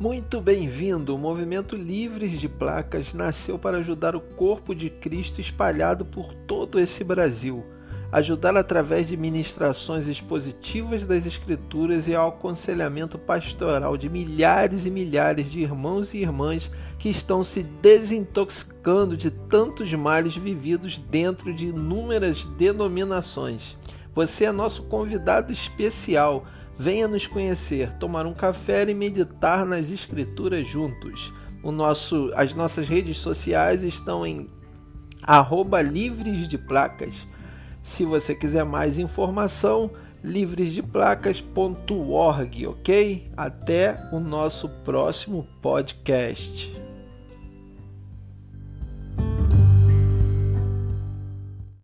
Muito bem-vindo! O movimento Livres de Placas nasceu para ajudar o corpo de Cristo espalhado por todo esse Brasil. Ajudar através de ministrações expositivas das Escrituras e ao aconselhamento pastoral de milhares e milhares de irmãos e irmãs que estão se desintoxicando de tantos males vividos dentro de inúmeras denominações. Você é nosso convidado especial Venha nos conhecer, tomar um café e meditar nas escrituras juntos. O nosso, as nossas redes sociais estão em arroba livres de placas. Se você quiser mais informação, livresdeplacas.org, ok? Até o nosso próximo podcast.